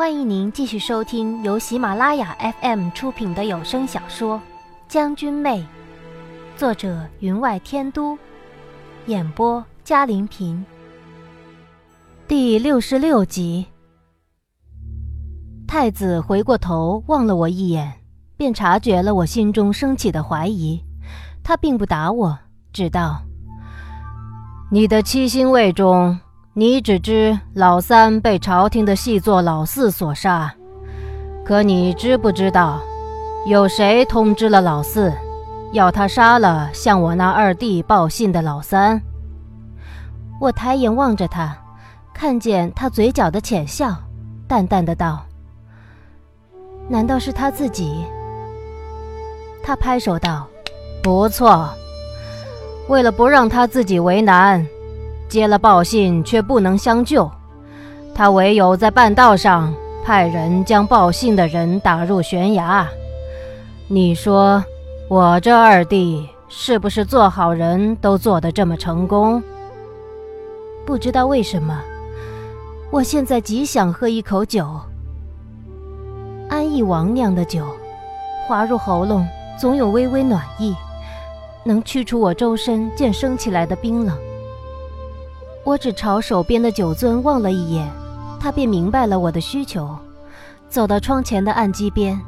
欢迎您继续收听由喜马拉雅 FM 出品的有声小说《将军妹》，作者云外天都，演播嘉林平。第六十六集，太子回过头望了我一眼，便察觉了我心中升起的怀疑。他并不打我，只道：“你的七星卫中。”你只知老三被朝廷的细作老四所杀，可你知不知道，有谁通知了老四，要他杀了向我那二弟报信的老三？我抬眼望着他，看见他嘴角的浅笑，淡淡的道：“难道是他自己？”他拍手道：“不错，为了不让他自己为难。”接了报信却不能相救，他唯有在半道上派人将报信的人打入悬崖。你说，我这二弟是不是做好人都做得这么成功？不知道为什么，我现在极想喝一口酒。安义王酿的酒，滑入喉咙，总有微微暖意，能驱除我周身渐升起来的冰冷。我只朝手边的酒樽望了一眼，他便明白了我的需求，走到窗前的案几边，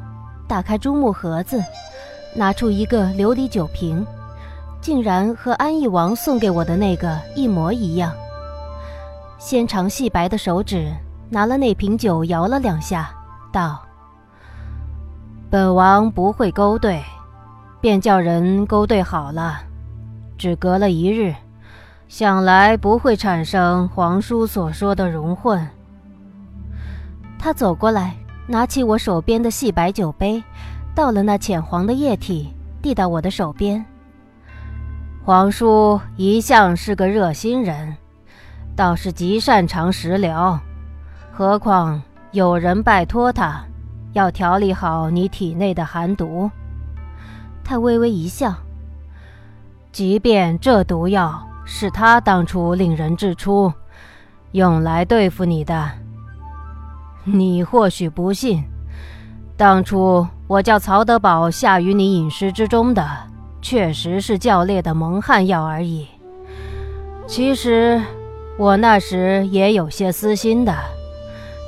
打开朱木盒子，拿出一个琉璃酒瓶，竟然和安义王送给我的那个一模一样。纤长细白的手指拿了那瓶酒，摇了两下，道：“本王不会勾兑，便叫人勾兑好了，只隔了一日。”想来不会产生皇叔所说的融混。他走过来，拿起我手边的细白酒杯，倒了那浅黄的液体，递到我的手边。皇叔一向是个热心人，倒是极擅长食疗，何况有人拜托他，要调理好你体内的寒毒。他微微一笑，即便这毒药。是他当初令人制出，用来对付你的。你或许不信，当初我叫曹德宝下于你饮食之中的，确实是教烈的蒙汗药而已。其实我那时也有些私心的，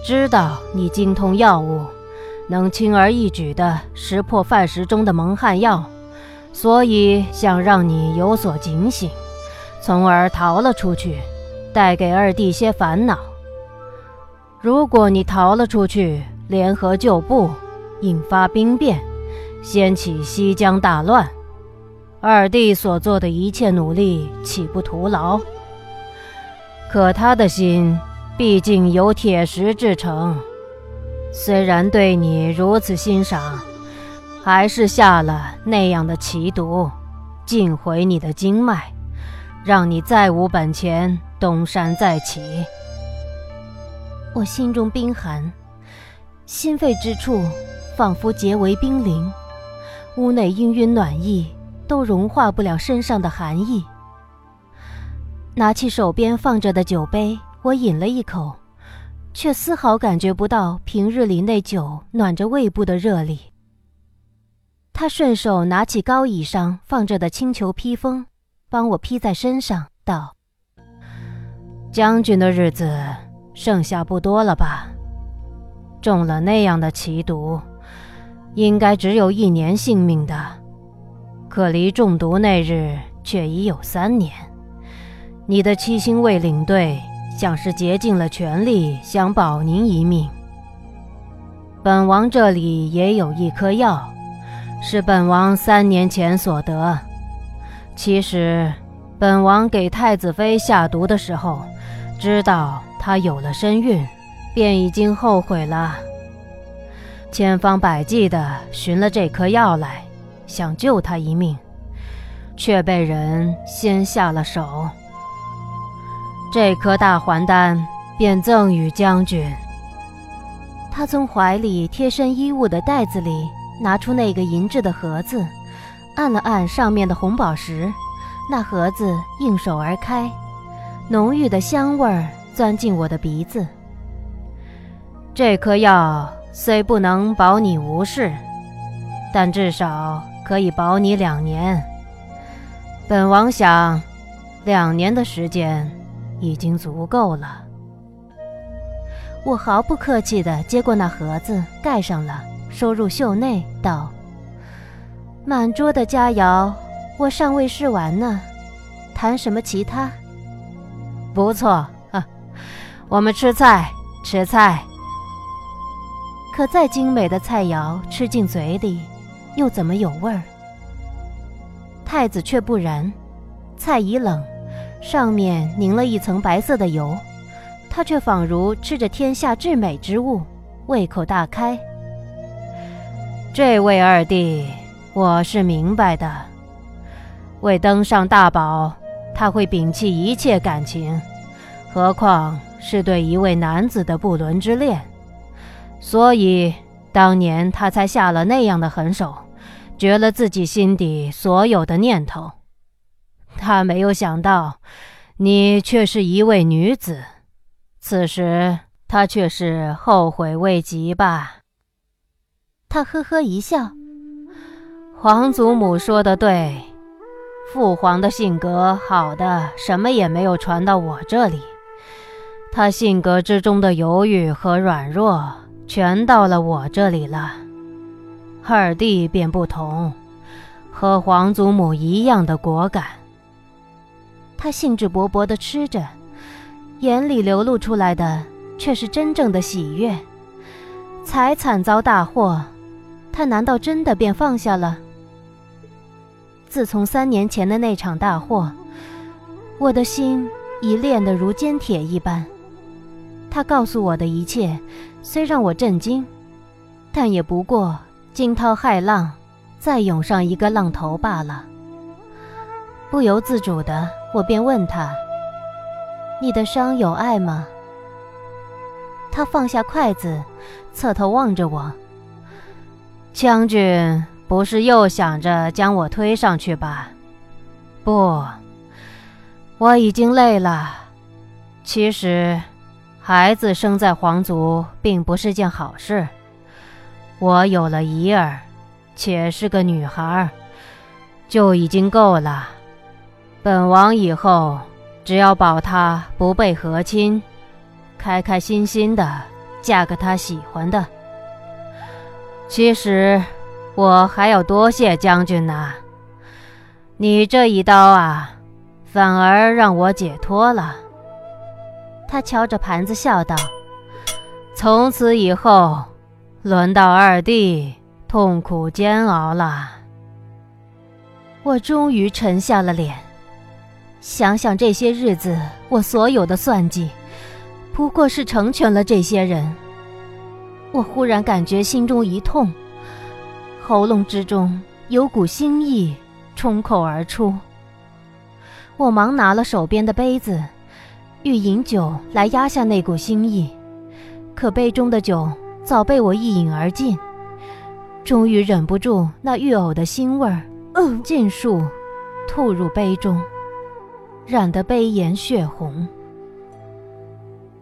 知道你精通药物，能轻而易举地识破饭食中的蒙汗药，所以想让你有所警醒。从而逃了出去，带给二弟些烦恼。如果你逃了出去，联合旧部，引发兵变，掀起西江大乱，二弟所做的一切努力岂不徒劳？可他的心毕竟由铁石制成，虽然对你如此欣赏，还是下了那样的奇毒，尽毁你的经脉。让你再无本钱东山再起。我心中冰寒，心肺之处仿佛结为冰凌，屋内氤氲暖意都融化不了身上的寒意。拿起手边放着的酒杯，我饮了一口，却丝毫感觉不到平日里那酒暖着胃部的热力。他顺手拿起高椅上放着的青裘披风。帮我披在身上，道：“将军的日子剩下不多了吧？中了那样的奇毒，应该只有一年性命的。可离中毒那日却已有三年。你的七星卫领队像是竭尽了全力想保您一命。本王这里也有一颗药，是本王三年前所得。”其实，本王给太子妃下毒的时候，知道她有了身孕，便已经后悔了，千方百计地寻了这颗药来，想救她一命，却被人先下了手。这颗大还丹便赠与将军。他从怀里贴身衣物的袋子里拿出那个银质的盒子。按了按上面的红宝石，那盒子应手而开，浓郁的香味儿钻进我的鼻子。这颗药虽不能保你无事，但至少可以保你两年。本王想，两年的时间已经足够了。我毫不客气地接过那盒子，盖上了，收入袖内，道：“满桌的佳肴，我尚未试完呢，谈什么其他？不错，我们吃菜，吃菜。可再精美的菜肴，吃进嘴里，又怎么有味儿？太子却不然，菜已冷，上面凝了一层白色的油。”他却仿如吃着天下至美之物，胃口大开。这位二弟，我是明白的。为登上大宝，他会摒弃一切感情，何况是对一位男子的不伦之恋。所以当年他才下了那样的狠手，绝了自己心底所有的念头。他没有想到，你却是一位女子。此时他却是后悔未及吧？他呵呵一笑。皇祖母说的对，父皇的性格好的什么也没有传到我这里，他性格之中的犹豫和软弱全到了我这里了。二弟便不同，和皇祖母一样的果敢。他兴致勃勃地吃着。眼里流露出来的却是真正的喜悦。才惨遭大祸，他难道真的便放下了？自从三年前的那场大祸，我的心已炼得如坚铁一般。他告诉我的一切，虽让我震惊，但也不过惊涛骇浪，再涌上一个浪头罢了。不由自主的，我便问他。你的伤有碍吗？他放下筷子，侧头望着我。将军不是又想着将我推上去吧？不，我已经累了。其实，孩子生在皇族并不是件好事。我有了姨儿，且是个女孩，就已经够了。本王以后。只要保她不被和亲，开开心心的嫁个他喜欢的。其实我还要多谢将军呢，你这一刀啊，反而让我解脱了。他敲着盘子笑道：“从此以后，轮到二弟痛苦煎熬了。”我终于沉下了脸。想想这些日子，我所有的算计，不过是成全了这些人。我忽然感觉心中一痛，喉咙之中有股腥意冲口而出。我忙拿了手边的杯子，欲饮酒来压下那股腥意，可杯中的酒早被我一饮而尽。终于忍不住那欲呕的腥味儿，尽数吐入杯中。染得杯颜血红。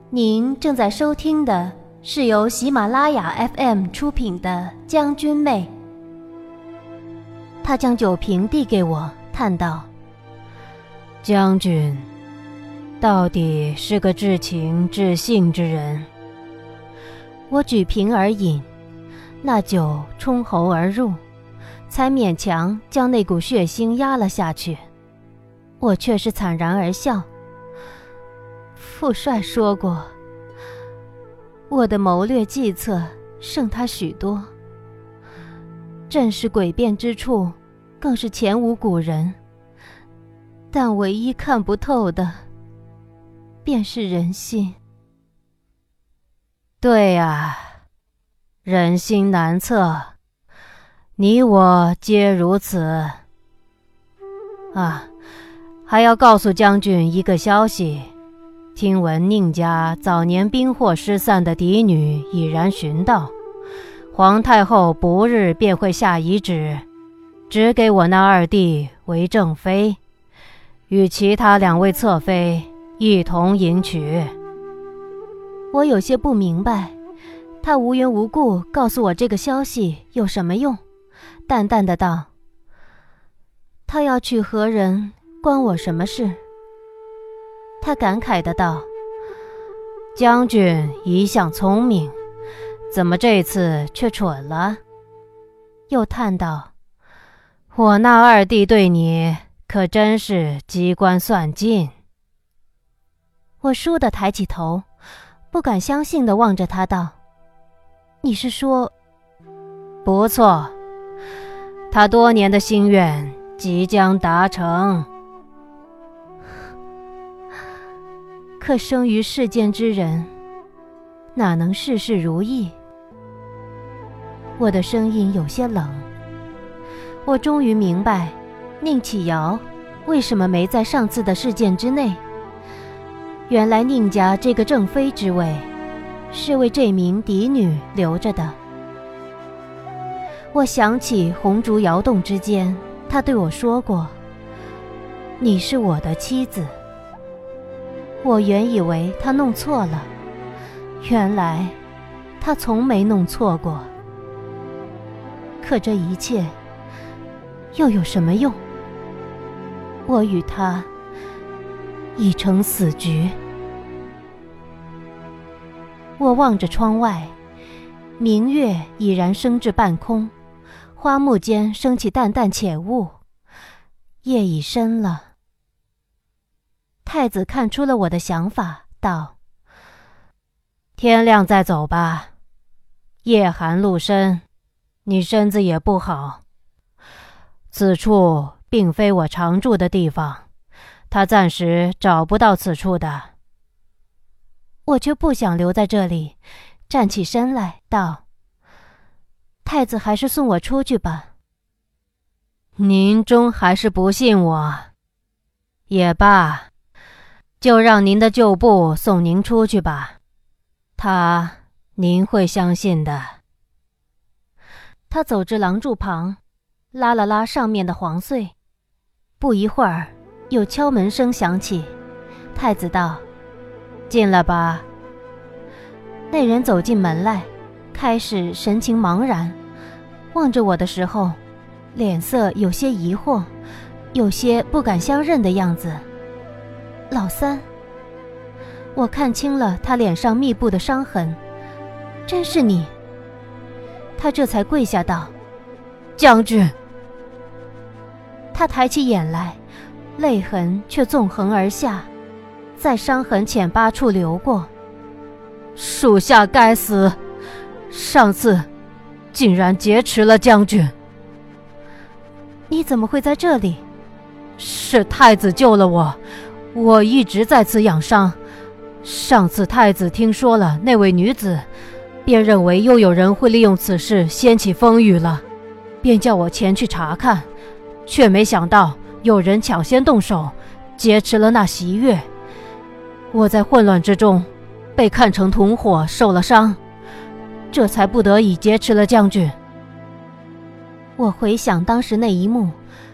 您正在收听的是由喜马拉雅 FM 出品的《将军妹》。他将酒瓶递给我，叹道：“将军，到底是个至情至性之人。”我举瓶而饮，那酒冲喉而入，才勉强将那股血腥压了下去。我却是惨然而笑。父帅说过，我的谋略计策胜他许多，正是诡辩之处，更是前无古人。但唯一看不透的，便是人心。对呀，人心难测，你我皆如此。啊。还要告诉将军一个消息，听闻宁家早年兵祸失散的嫡女已然寻到，皇太后不日便会下遗旨，只给我那二弟为正妃，与其他两位侧妃一同迎娶。我有些不明白，他无缘无故告诉我这个消息有什么用？淡淡的道：“他要娶何人，关我什么事？”他感慨的道：“将军一向聪明，怎么这次却蠢了？”又叹道：“我那二弟对你可真是机关算尽。”我倏地抬起头，不敢相信地望着他道：“你是说……不错，他多年的心愿即将达成。可生于世间之人，哪能事事如意？”我的声音有些冷。我终于明白，宁启尧为什么没在上次的事件之内。原来宁家这个正妃之位，是为这名嫡女留着的。我想起红烛摇动之间，他对我说过：“你是我的妻子。”我原以为他弄错了，原来他从没弄错过。可这一切又有什么用？我与他已成死局。我望着窗外，明月已然升至半空，花木间升起淡淡浅雾，夜已深了。太子看出了我的想法，道：“天亮再走吧，夜寒路深。”你身子也不好，此处并非我常住的地方，他暂时找不到此处的。我却不想留在这里，站起身来道：“太子还是送我出去吧。”您终还是不信我，也罢，就让您的旧部送您出去吧，他您会相信的。他走至廊柱旁，拉了拉上面的黄穗。不一会儿，有敲门声响起。太子道：“进来吧。”那人走进门来，开始神情茫然，望着我的时候，脸色有些疑惑，有些不敢相认的样子。老三，我看清了他脸上密布的伤痕，真是你。他这才跪下道：“将军。”他抬起眼来，泪痕却纵横而下，在伤痕浅疤处流过。属下该死，上次竟然劫持了将军。你怎么会在这里？是太子救了我，我一直在此养伤。上次太子听说了那位女子。便认为又有人会利用此事掀起风雨了，便叫我前去查看，却没想到有人抢先动手，劫持了那袭月。我在混乱之中，被看成同伙，受了伤，这才不得已劫持了将军。我回想当时那一幕，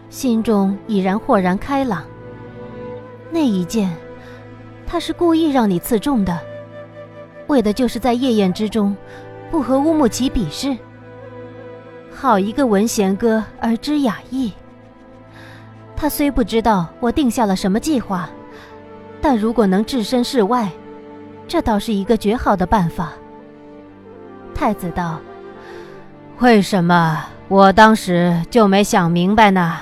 心中已然豁然开朗。那一剑，他是故意让你刺中的。为的就是在夜宴之中，不和乌木齐比试。好一个闻弦歌而知雅意。他虽不知道我定下了什么计划，但如果能置身事外，这倒是一个绝好的办法。太子道：“为什么我当时就没想明白呢？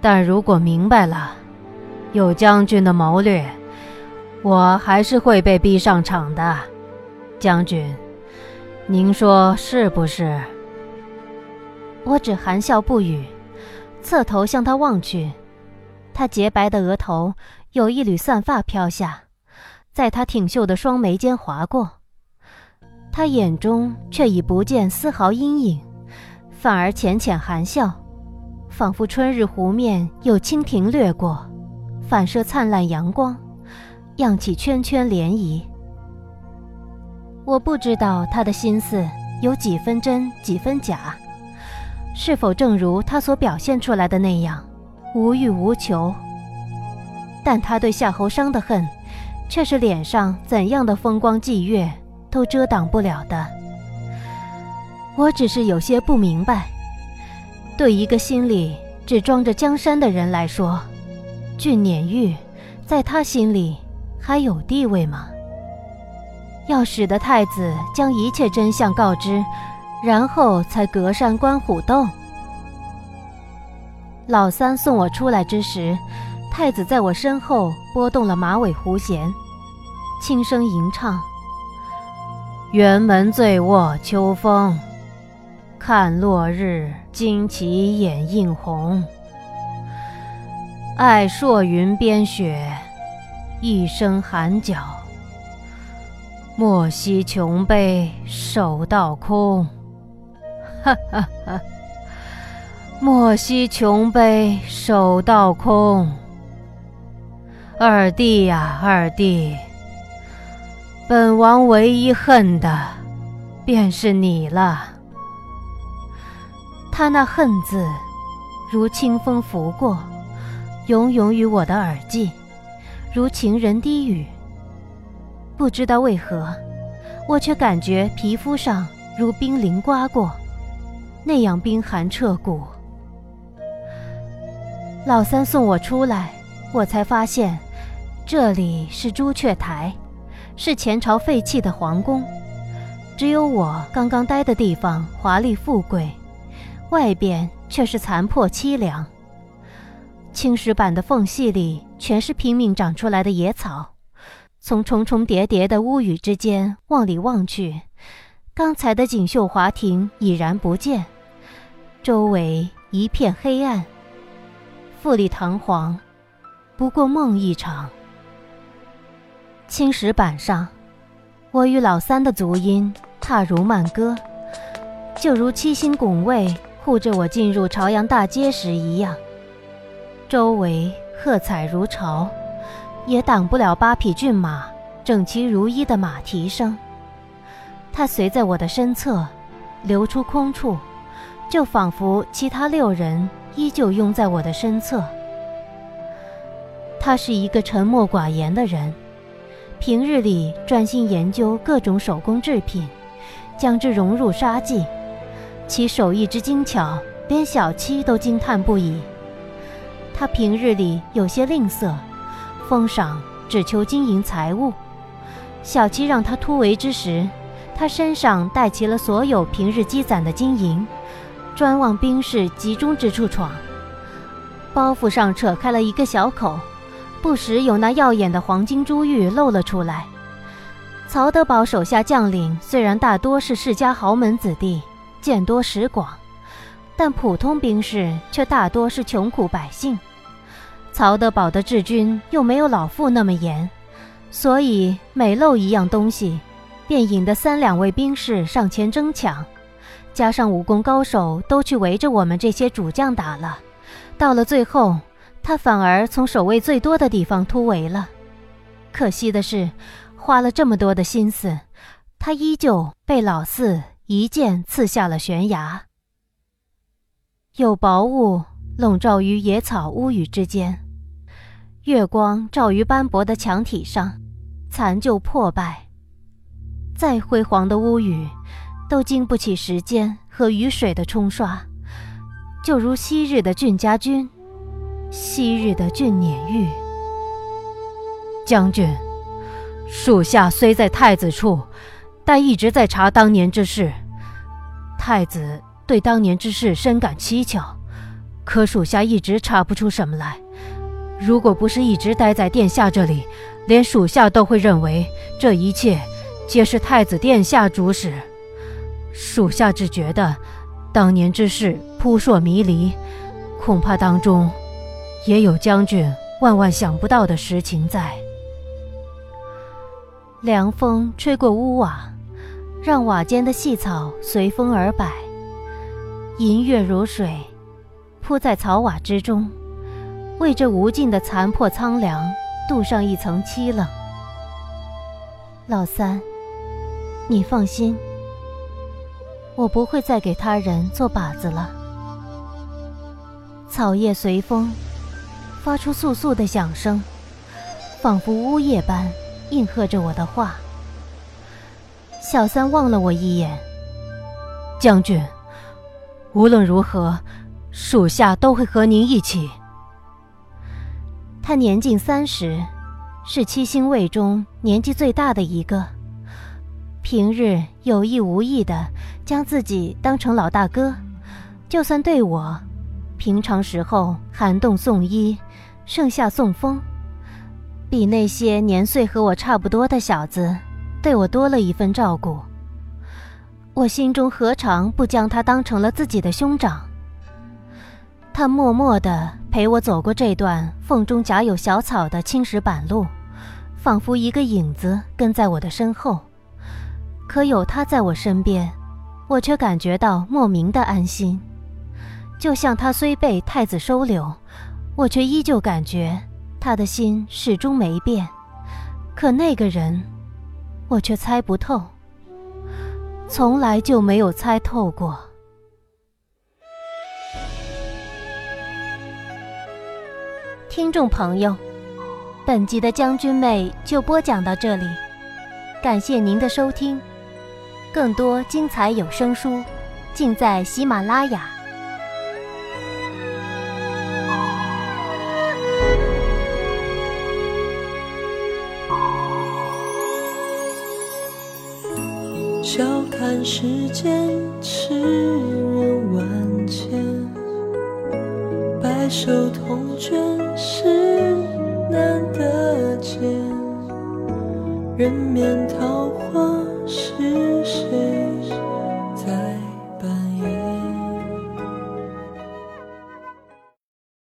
但如果明白了，有将军的谋略。”我还是会被逼上场的，将军，您说是不是？我只含笑不语，侧头向他望去。他洁白的额头有一缕散发飘下，在他挺秀的双眉间划过。他眼中却已不见丝毫阴影，反而浅浅含笑，仿佛春日湖面有蜻蜓掠过，反射灿烂阳光。漾起圈圈涟漪。我不知道他的心思有几分真几分假，是否正如他所表现出来的那样无欲无求？但他对夏侯商的恨，却是脸上怎样的风光霁月都遮挡不了的。我只是有些不明白，对一个心里只装着江山的人来说，俊撵玉在他心里还有地位吗？要使得太子将一切真相告知，然后才隔山观虎斗。老三送我出来之时，太子在我身后拨动了马尾胡弦，轻声吟唱：“辕门醉卧秋风，看落日旌旗掩映红。爱朔云边雪，一声寒角。莫惜琼杯手到空。”哈哈哈。莫惜琼杯手到空。二弟呀，二弟，本王唯一恨的，便是你了。他那“恨”字，如清风拂过，永永于我的耳际，如情人低语。不知道为何，我却感觉皮肤上如冰凌刮过，那样冰寒彻骨。老三送我出来，我才发现，这里是朱雀台，是前朝废弃的皇宫。只有我刚刚待的地方华丽富贵，外边却是残破凄凉。青石板的缝隙里全是拼命长出来的野草，从重重叠叠的屋宇之间往里望去，刚才的锦绣华庭已然不见，周围一片黑暗。富丽堂皇，不过梦一场。青石板上，我与老三的足音踏如慢歌，就如七星拱卫护着我进入朝阳大街时一样。周围喝彩如潮，也挡不了八匹骏马整齐如一的马蹄声。它随在我的身侧，流出空处，就仿佛其他六人。依旧拥在我的身侧。他是一个沉默寡言的人，平日里专心研究各种手工制品，将之融入纱技，其手艺之精巧，连小七都惊叹不已。他平日里有些吝啬，封赏只求金银财物。小七让他突围之时，他身上带齐了所有平日积攒的金银。专往兵士集中之处闯，包袱上扯开了一个小口，不时有那耀眼的黄金珠玉露了出来。曹德宝手下将领虽然大多是世家豪门子弟，见多识广，但普通兵士却大多是穷苦百姓。曹德宝的治军又没有老傅那么严，所以每漏一样东西，便引得三两位兵士上前争抢。加上武功高手都去围着我们这些主将打了，到了最后，他反而从守卫最多的地方突围了。可惜的是，花了这么多的心思，他依旧被老四一剑刺下了悬崖。有薄雾笼罩于野草屋宇之间，月光照于斑驳的墙体上，残旧破败。再辉煌的屋宇。都经不起时间和雨水的冲刷，就如昔日的俊家军，昔日的俊撵玉。将军，属下虽在太子处，但一直在查当年之事。太子对当年之事深感蹊跷，可属下一直查不出什么来。如果不是一直待在殿下这里，连属下都会认为这一切皆是太子殿下主使。属下只觉得，当年之事扑朔迷离，恐怕当中也有将军万万想不到的实情在。凉风吹过屋瓦，让瓦间的细草随风而摆，银月如水，铺在草瓦之中，为这无尽的残破苍凉镀上一层凄冷。老三，你放心。我不会再给他人做靶子了。草叶随风，发出簌簌的响声，仿佛呜咽般应和着我的话。小三望了我一眼。将军，无论如何，属下都会和您一起。他年近三十，是七星卫中年纪最大的一个。平日有意无意的将自己当成老大哥，就算对我，平常时候寒冬送衣，盛夏送风，比那些年岁和我差不多的小子，对我多了一份照顾。我心中何尝不将他当成了自己的兄长？他默默地陪我走过这段缝中夹有小草的青石板路，仿佛一个影子跟在我的身后。可有他在我身边，我却感觉到莫名的安心。就像他虽被太子收留，我却依旧感觉他的心始终没变。可那个人，我却猜不透。从来就没有猜透过。听众朋友，本集的将军妹就播讲到这里，感谢您的收听，更多精彩有声书尽在喜马拉雅。世间痴人万千，白首同卷是难得见。人面桃花？